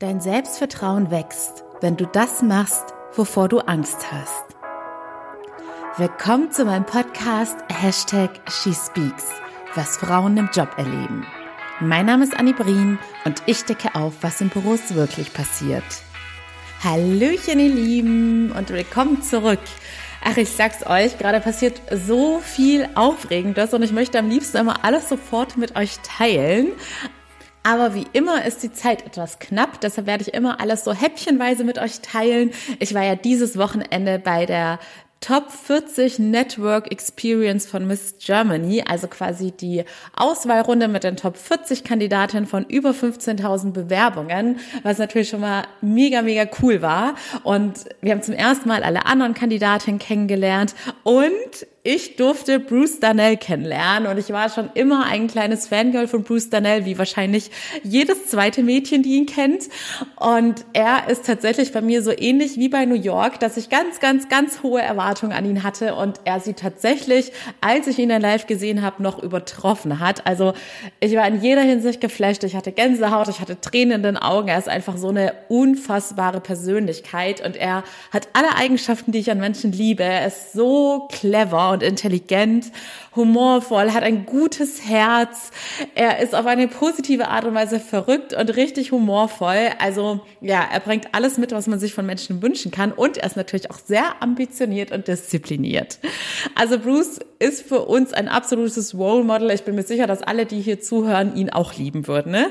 Dein Selbstvertrauen wächst, wenn du das machst, wovor du Angst hast. Willkommen zu meinem Podcast Hashtag SheSpeaks, was Frauen im Job erleben. Mein Name ist Annie Brien und ich decke auf, was in Büros wirklich passiert. Hallöchen, ihr Lieben und willkommen zurück. Ach, ich sag's euch, gerade passiert so viel Aufregendes und ich möchte am liebsten immer alles sofort mit euch teilen. Aber wie immer ist die Zeit etwas knapp, deshalb werde ich immer alles so häppchenweise mit euch teilen. Ich war ja dieses Wochenende bei der Top 40 Network Experience von Miss Germany, also quasi die Auswahlrunde mit den Top 40 Kandidatinnen von über 15.000 Bewerbungen, was natürlich schon mal mega, mega cool war. Und wir haben zum ersten Mal alle anderen Kandidatinnen kennengelernt und ich durfte Bruce Darnell kennenlernen und ich war schon immer ein kleines Fangirl von Bruce Darnell, wie wahrscheinlich jedes zweite Mädchen, die ihn kennt. Und er ist tatsächlich bei mir so ähnlich wie bei New York, dass ich ganz, ganz, ganz hohe Erwartungen an ihn hatte und er sie tatsächlich, als ich ihn in live gesehen habe, noch übertroffen hat. Also ich war in jeder Hinsicht geflasht. Ich hatte Gänsehaut, ich hatte Tränen in den Augen. Er ist einfach so eine unfassbare Persönlichkeit und er hat alle Eigenschaften, die ich an Menschen liebe. Er ist so clever und intelligent, humorvoll, hat ein gutes Herz. Er ist auf eine positive Art und Weise verrückt und richtig humorvoll. Also ja, er bringt alles mit, was man sich von Menschen wünschen kann. Und er ist natürlich auch sehr ambitioniert und diszipliniert. Also Bruce ist für uns ein absolutes Role Model. Ich bin mir sicher, dass alle, die hier zuhören, ihn auch lieben würden. Ne?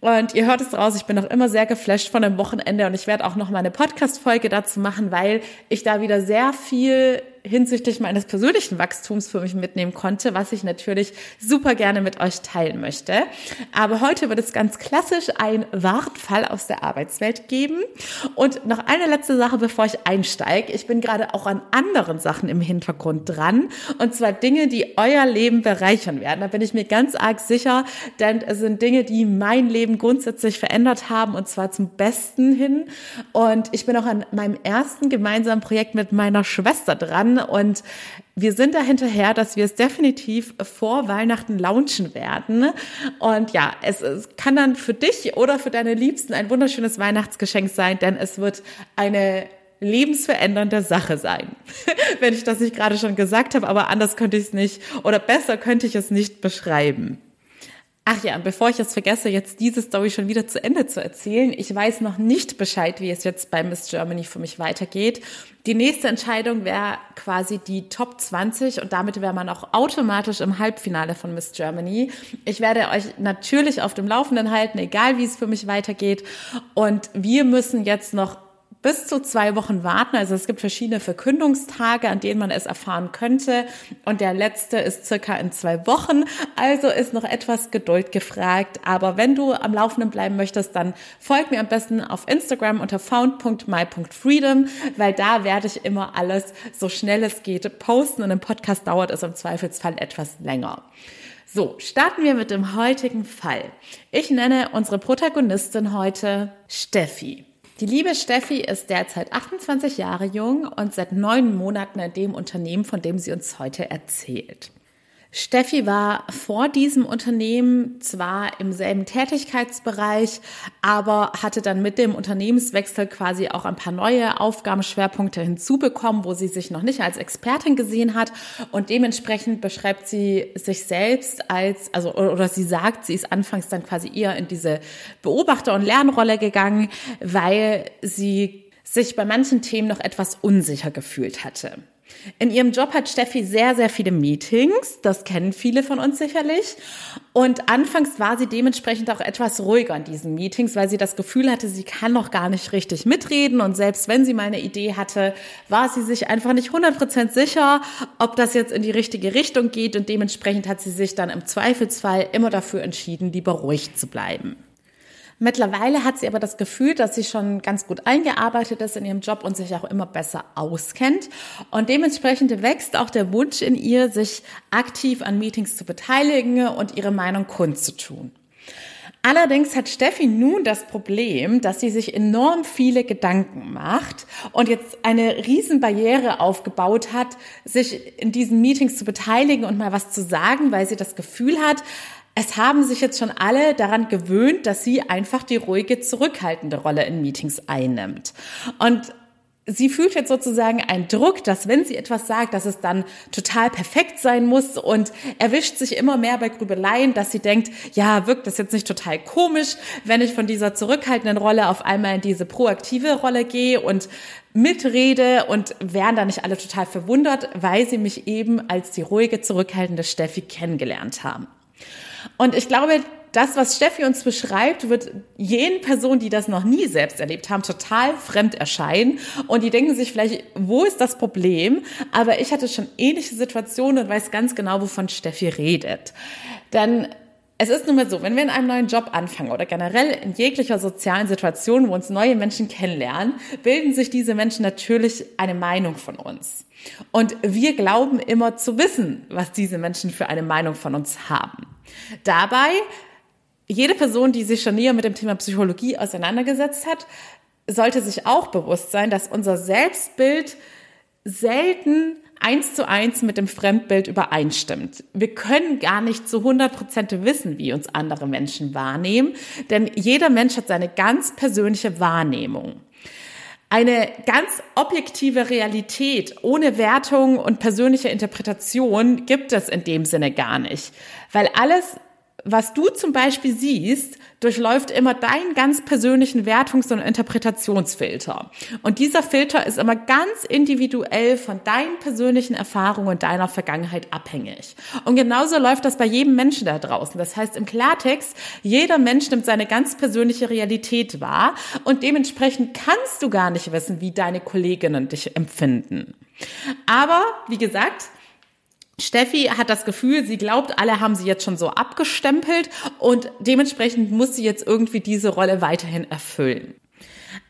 Und ihr hört es raus, ich bin noch immer sehr geflasht von dem Wochenende und ich werde auch noch mal eine Podcast-Folge dazu machen, weil ich da wieder sehr viel hinsichtlich meines persönlichen Wachstums für mich mitnehmen konnte, was ich natürlich super gerne mit euch teilen möchte. Aber heute wird es ganz klassisch ein Wartfall aus der Arbeitswelt geben. Und noch eine letzte Sache, bevor ich einsteige. Ich bin gerade auch an anderen Sachen im Hintergrund dran. Und zwar Dinge, die euer Leben bereichern werden. Da bin ich mir ganz arg sicher, denn es sind Dinge, die mein Leben grundsätzlich verändert haben und zwar zum Besten hin. Und ich bin auch an meinem ersten gemeinsamen Projekt mit meiner Schwester dran und wir sind da hinterher, dass wir es definitiv vor Weihnachten launchen werden. Und ja, es, es kann dann für dich oder für deine Liebsten ein wunderschönes Weihnachtsgeschenk sein, denn es wird eine lebensverändernde Sache sein. Wenn ich das nicht gerade schon gesagt habe, aber anders könnte ich es nicht oder besser könnte ich es nicht beschreiben. Ach ja, bevor ich es vergesse, jetzt diese Story schon wieder zu Ende zu erzählen. Ich weiß noch nicht Bescheid, wie es jetzt bei Miss Germany für mich weitergeht. Die nächste Entscheidung wäre quasi die Top 20 und damit wäre man auch automatisch im Halbfinale von Miss Germany. Ich werde euch natürlich auf dem Laufenden halten, egal wie es für mich weitergeht. Und wir müssen jetzt noch bis zu zwei Wochen warten. Also es gibt verschiedene Verkündungstage, an denen man es erfahren könnte. Und der letzte ist circa in zwei Wochen. Also ist noch etwas Geduld gefragt. Aber wenn du am Laufenden bleiben möchtest, dann folg mir am besten auf Instagram unter found.my.freedom, weil da werde ich immer alles so schnell es geht posten. Und im Podcast dauert es im Zweifelsfall etwas länger. So, starten wir mit dem heutigen Fall. Ich nenne unsere Protagonistin heute Steffi. Die liebe Steffi ist derzeit 28 Jahre jung und seit neun Monaten in dem Unternehmen, von dem sie uns heute erzählt. Steffi war vor diesem Unternehmen zwar im selben Tätigkeitsbereich, aber hatte dann mit dem Unternehmenswechsel quasi auch ein paar neue Aufgabenschwerpunkte hinzubekommen, wo sie sich noch nicht als Expertin gesehen hat. Und dementsprechend beschreibt sie sich selbst als, also, oder sie sagt, sie ist anfangs dann quasi eher in diese Beobachter- und Lernrolle gegangen, weil sie sich bei manchen Themen noch etwas unsicher gefühlt hatte. In ihrem Job hat Steffi sehr, sehr viele Meetings. Das kennen viele von uns sicherlich. Und anfangs war sie dementsprechend auch etwas ruhiger in diesen Meetings, weil sie das Gefühl hatte, sie kann noch gar nicht richtig mitreden. Und selbst wenn sie mal eine Idee hatte, war sie sich einfach nicht 100% sicher, ob das jetzt in die richtige Richtung geht. Und dementsprechend hat sie sich dann im Zweifelsfall immer dafür entschieden, lieber ruhig zu bleiben. Mittlerweile hat sie aber das Gefühl, dass sie schon ganz gut eingearbeitet ist in ihrem Job und sich auch immer besser auskennt. Und dementsprechend wächst auch der Wunsch in ihr, sich aktiv an Meetings zu beteiligen und ihre Meinung kundzutun. Allerdings hat Steffi nun das Problem, dass sie sich enorm viele Gedanken macht und jetzt eine Riesenbarriere aufgebaut hat, sich in diesen Meetings zu beteiligen und mal was zu sagen, weil sie das Gefühl hat, es haben sich jetzt schon alle daran gewöhnt, dass sie einfach die ruhige, zurückhaltende Rolle in Meetings einnimmt. Und sie fühlt jetzt sozusagen einen Druck, dass wenn sie etwas sagt, dass es dann total perfekt sein muss und erwischt sich immer mehr bei Grübeleien, dass sie denkt, ja, wirkt das jetzt nicht total komisch, wenn ich von dieser zurückhaltenden Rolle auf einmal in diese proaktive Rolle gehe und mitrede und wären da nicht alle total verwundert, weil sie mich eben als die ruhige, zurückhaltende Steffi kennengelernt haben. Und ich glaube, das, was Steffi uns beschreibt, wird jenen Personen, die das noch nie selbst erlebt haben, total fremd erscheinen. Und die denken sich vielleicht, wo ist das Problem? Aber ich hatte schon ähnliche Situationen und weiß ganz genau, wovon Steffi redet. Denn es ist nun mal so, wenn wir in einem neuen Job anfangen oder generell in jeglicher sozialen Situation, wo uns neue Menschen kennenlernen, bilden sich diese Menschen natürlich eine Meinung von uns. Und wir glauben immer zu wissen, was diese Menschen für eine Meinung von uns haben. Dabei jede Person, die sich schon näher mit dem Thema Psychologie auseinandergesetzt hat, sollte sich auch bewusst sein, dass unser Selbstbild selten eins zu eins mit dem Fremdbild übereinstimmt. Wir können gar nicht zu 100 Prozent wissen, wie uns andere Menschen wahrnehmen, denn jeder Mensch hat seine ganz persönliche Wahrnehmung. Eine ganz objektive Realität ohne Wertung und persönliche Interpretation gibt es in dem Sinne gar nicht, weil alles was du zum Beispiel siehst, durchläuft immer deinen ganz persönlichen Wertungs- und Interpretationsfilter. Und dieser Filter ist immer ganz individuell von deinen persönlichen Erfahrungen und deiner Vergangenheit abhängig. Und genauso läuft das bei jedem Menschen da draußen. Das heißt im Klartext, jeder Mensch nimmt seine ganz persönliche Realität wahr und dementsprechend kannst du gar nicht wissen, wie deine Kolleginnen dich empfinden. Aber, wie gesagt, Steffi hat das Gefühl, sie glaubt, alle haben sie jetzt schon so abgestempelt und dementsprechend muss sie jetzt irgendwie diese Rolle weiterhin erfüllen.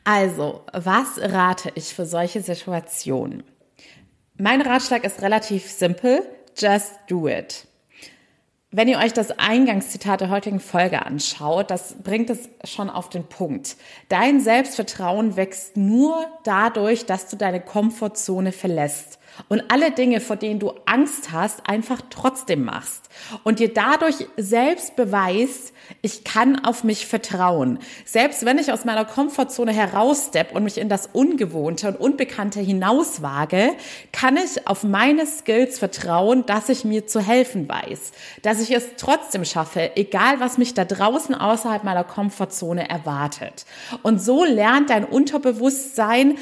Also, was rate ich für solche Situationen? Mein Ratschlag ist relativ simpel. Just do it. Wenn ihr euch das Eingangszitat der heutigen Folge anschaut, das bringt es schon auf den Punkt. Dein Selbstvertrauen wächst nur dadurch, dass du deine Komfortzone verlässt und alle Dinge, vor denen du Angst hast, einfach trotzdem machst und dir dadurch selbst beweist, ich kann auf mich vertrauen. Selbst wenn ich aus meiner Komfortzone herausstepp und mich in das Ungewohnte und Unbekannte hinauswage, kann ich auf meine Skills vertrauen, dass ich mir zu helfen weiß, dass ich es trotzdem schaffe, egal was mich da draußen außerhalb meiner Komfortzone erwartet. Und so lernt dein Unterbewusstsein,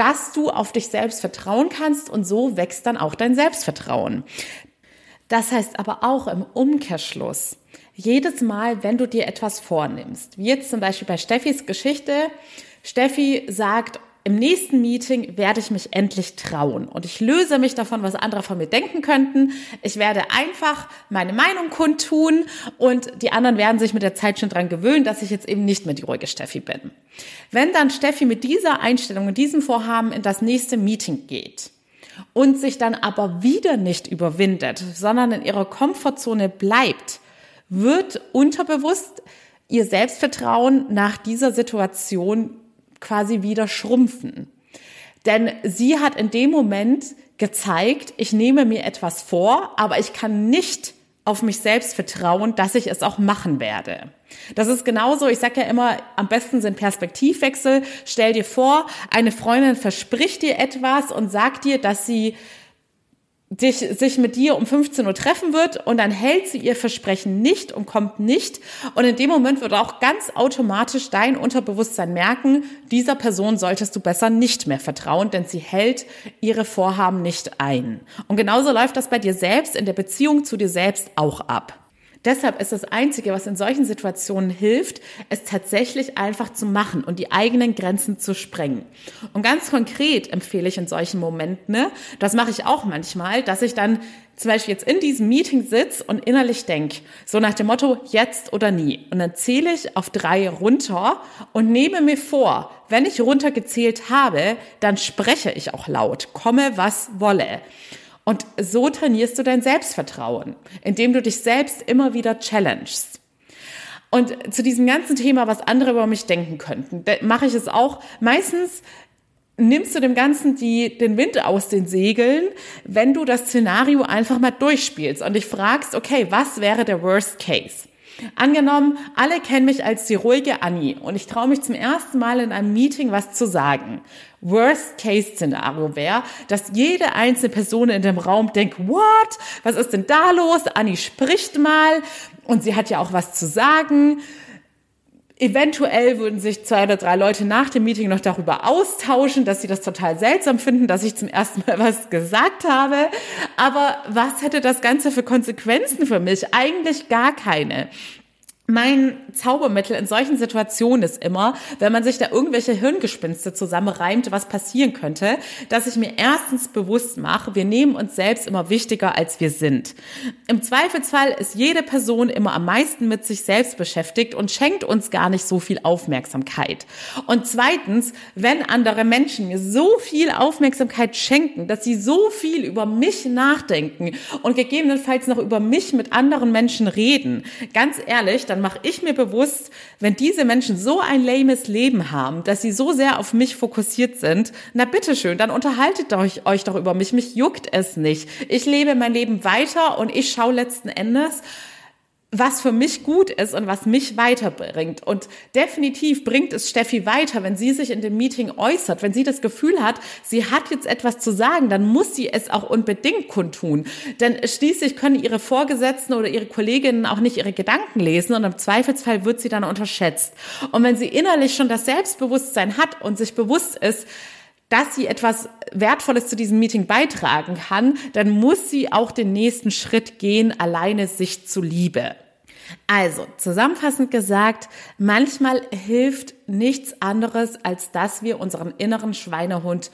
dass du auf dich selbst vertrauen kannst und so wächst dann auch dein Selbstvertrauen. Das heißt aber auch im Umkehrschluss, jedes Mal, wenn du dir etwas vornimmst, wie jetzt zum Beispiel bei Steffis Geschichte, Steffi sagt, im nächsten Meeting werde ich mich endlich trauen und ich löse mich davon, was andere von mir denken könnten. Ich werde einfach meine Meinung kundtun und die anderen werden sich mit der Zeit schon dran gewöhnen, dass ich jetzt eben nicht mehr die ruhige Steffi bin. Wenn dann Steffi mit dieser Einstellung und diesem Vorhaben in das nächste Meeting geht und sich dann aber wieder nicht überwindet, sondern in ihrer Komfortzone bleibt, wird unterbewusst ihr Selbstvertrauen nach dieser Situation quasi wieder schrumpfen. Denn sie hat in dem Moment gezeigt, ich nehme mir etwas vor, aber ich kann nicht auf mich selbst vertrauen, dass ich es auch machen werde. Das ist genauso, ich sage ja immer, am besten sind Perspektivwechsel. Stell dir vor, eine Freundin verspricht dir etwas und sagt dir, dass sie dich, sich mit dir um 15 Uhr treffen wird und dann hält sie ihr Versprechen nicht und kommt nicht. Und in dem Moment wird auch ganz automatisch dein Unterbewusstsein merken, dieser Person solltest du besser nicht mehr vertrauen, denn sie hält ihre Vorhaben nicht ein. Und genauso läuft das bei dir selbst in der Beziehung zu dir selbst auch ab. Deshalb ist das Einzige, was in solchen Situationen hilft, es tatsächlich einfach zu machen und die eigenen Grenzen zu sprengen. Und ganz konkret empfehle ich in solchen Momenten, ne, das mache ich auch manchmal, dass ich dann zum Beispiel jetzt in diesem Meeting sitze und innerlich denke, so nach dem Motto, jetzt oder nie. Und dann zähle ich auf drei runter und nehme mir vor, wenn ich runtergezählt habe, dann spreche ich auch laut, komme was wolle. Und so trainierst du dein Selbstvertrauen, indem du dich selbst immer wieder challengest. Und zu diesem ganzen Thema, was andere über mich denken könnten, mache ich es auch. Meistens nimmst du dem Ganzen die, den Wind aus den Segeln, wenn du das Szenario einfach mal durchspielst und dich fragst, okay, was wäre der Worst Case? Angenommen, alle kennen mich als die ruhige Annie und ich traue mich zum ersten Mal in einem Meeting was zu sagen. Worst-Case-Szenario wäre, dass jede einzelne Person in dem Raum denkt, what? Was ist denn da los? Annie spricht mal und sie hat ja auch was zu sagen. Eventuell würden sich zwei oder drei Leute nach dem Meeting noch darüber austauschen, dass sie das total seltsam finden, dass ich zum ersten Mal was gesagt habe. Aber was hätte das Ganze für Konsequenzen für mich? Eigentlich gar keine. Mein Zaubermittel in solchen Situationen ist immer, wenn man sich da irgendwelche Hirngespinste zusammenreimt, was passieren könnte, dass ich mir erstens bewusst mache, wir nehmen uns selbst immer wichtiger, als wir sind. Im Zweifelsfall ist jede Person immer am meisten mit sich selbst beschäftigt und schenkt uns gar nicht so viel Aufmerksamkeit. Und zweitens, wenn andere Menschen mir so viel Aufmerksamkeit schenken, dass sie so viel über mich nachdenken und gegebenenfalls noch über mich mit anderen Menschen reden, ganz ehrlich, dann dann mache ich mir bewusst, wenn diese Menschen so ein lames Leben haben, dass sie so sehr auf mich fokussiert sind, na bitteschön, dann unterhaltet euch, euch doch über mich. Mich juckt es nicht. Ich lebe mein Leben weiter und ich schaue letzten Endes, was für mich gut ist und was mich weiterbringt. Und definitiv bringt es Steffi weiter, wenn sie sich in dem Meeting äußert, wenn sie das Gefühl hat, sie hat jetzt etwas zu sagen, dann muss sie es auch unbedingt kundtun. Denn schließlich können ihre Vorgesetzten oder ihre Kolleginnen auch nicht ihre Gedanken lesen und im Zweifelsfall wird sie dann unterschätzt. Und wenn sie innerlich schon das Selbstbewusstsein hat und sich bewusst ist, dass sie etwas Wertvolles zu diesem Meeting beitragen kann, dann muss sie auch den nächsten Schritt gehen, alleine sich zu liebe. Also, zusammenfassend gesagt, manchmal hilft nichts anderes, als dass wir unseren inneren Schweinehund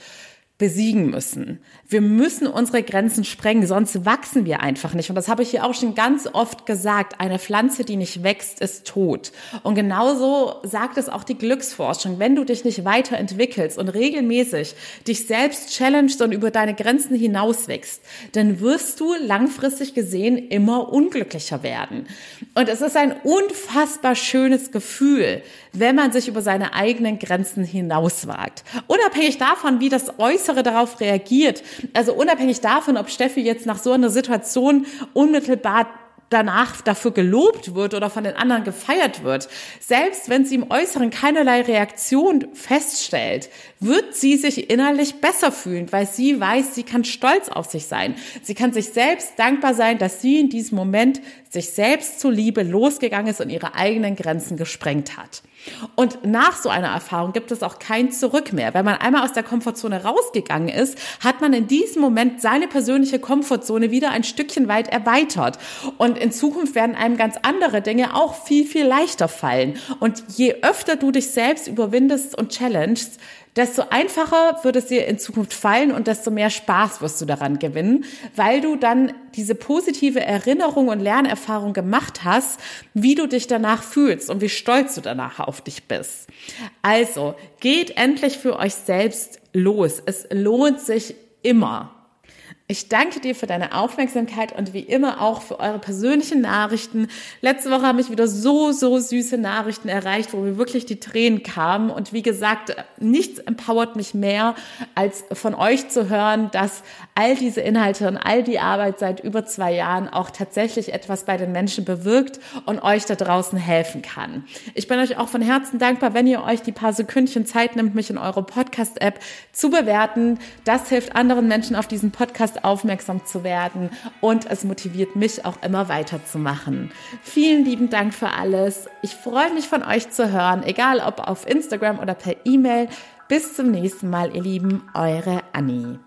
besiegen müssen. Wir müssen unsere Grenzen sprengen, sonst wachsen wir einfach nicht. Und das habe ich hier auch schon ganz oft gesagt. Eine Pflanze, die nicht wächst, ist tot. Und genauso sagt es auch die Glücksforschung. Wenn du dich nicht weiterentwickelst und regelmäßig dich selbst challengest und über deine Grenzen hinaus wächst, dann wirst du langfristig gesehen immer unglücklicher werden. Und es ist ein unfassbar schönes Gefühl, wenn man sich über seine eigenen Grenzen hinauswagt. Unabhängig davon, wie das Äußere darauf reagiert, also unabhängig davon, ob Steffi jetzt nach so einer Situation unmittelbar danach dafür gelobt wird oder von den anderen gefeiert wird, selbst wenn sie im Äußeren keinerlei Reaktion feststellt, wird sie sich innerlich besser fühlen, weil sie weiß, sie kann stolz auf sich sein. Sie kann sich selbst dankbar sein, dass sie in diesem Moment sich selbst zuliebe losgegangen ist und ihre eigenen Grenzen gesprengt hat. Und nach so einer Erfahrung gibt es auch kein Zurück mehr. Wenn man einmal aus der Komfortzone rausgegangen ist, hat man in diesem Moment seine persönliche Komfortzone wieder ein Stückchen weit erweitert. Und in Zukunft werden einem ganz andere Dinge auch viel, viel leichter fallen. Und je öfter du dich selbst überwindest und challengest, desto einfacher wird es dir in Zukunft fallen und desto mehr Spaß wirst du daran gewinnen, weil du dann diese positive Erinnerung und Lernerfahrung gemacht hast, wie du dich danach fühlst und wie stolz du danach auf dich bist. Also, geht endlich für euch selbst los. Es lohnt sich immer. Ich danke dir für deine Aufmerksamkeit und wie immer auch für eure persönlichen Nachrichten. Letzte Woche haben mich wieder so, so süße Nachrichten erreicht, wo mir wirklich die Tränen kamen. Und wie gesagt, nichts empowert mich mehr, als von euch zu hören, dass all diese Inhalte und all die Arbeit seit über zwei Jahren auch tatsächlich etwas bei den Menschen bewirkt und euch da draußen helfen kann. Ich bin euch auch von Herzen dankbar, wenn ihr euch die paar Sekündchen Zeit nimmt, mich in eure Podcast-App zu bewerten. Das hilft anderen Menschen auf diesen Aufmerksam zu werden und es motiviert mich auch immer weiterzumachen. Vielen lieben Dank für alles. Ich freue mich von euch zu hören, egal ob auf Instagram oder per E-Mail. Bis zum nächsten Mal, ihr Lieben, eure Annie.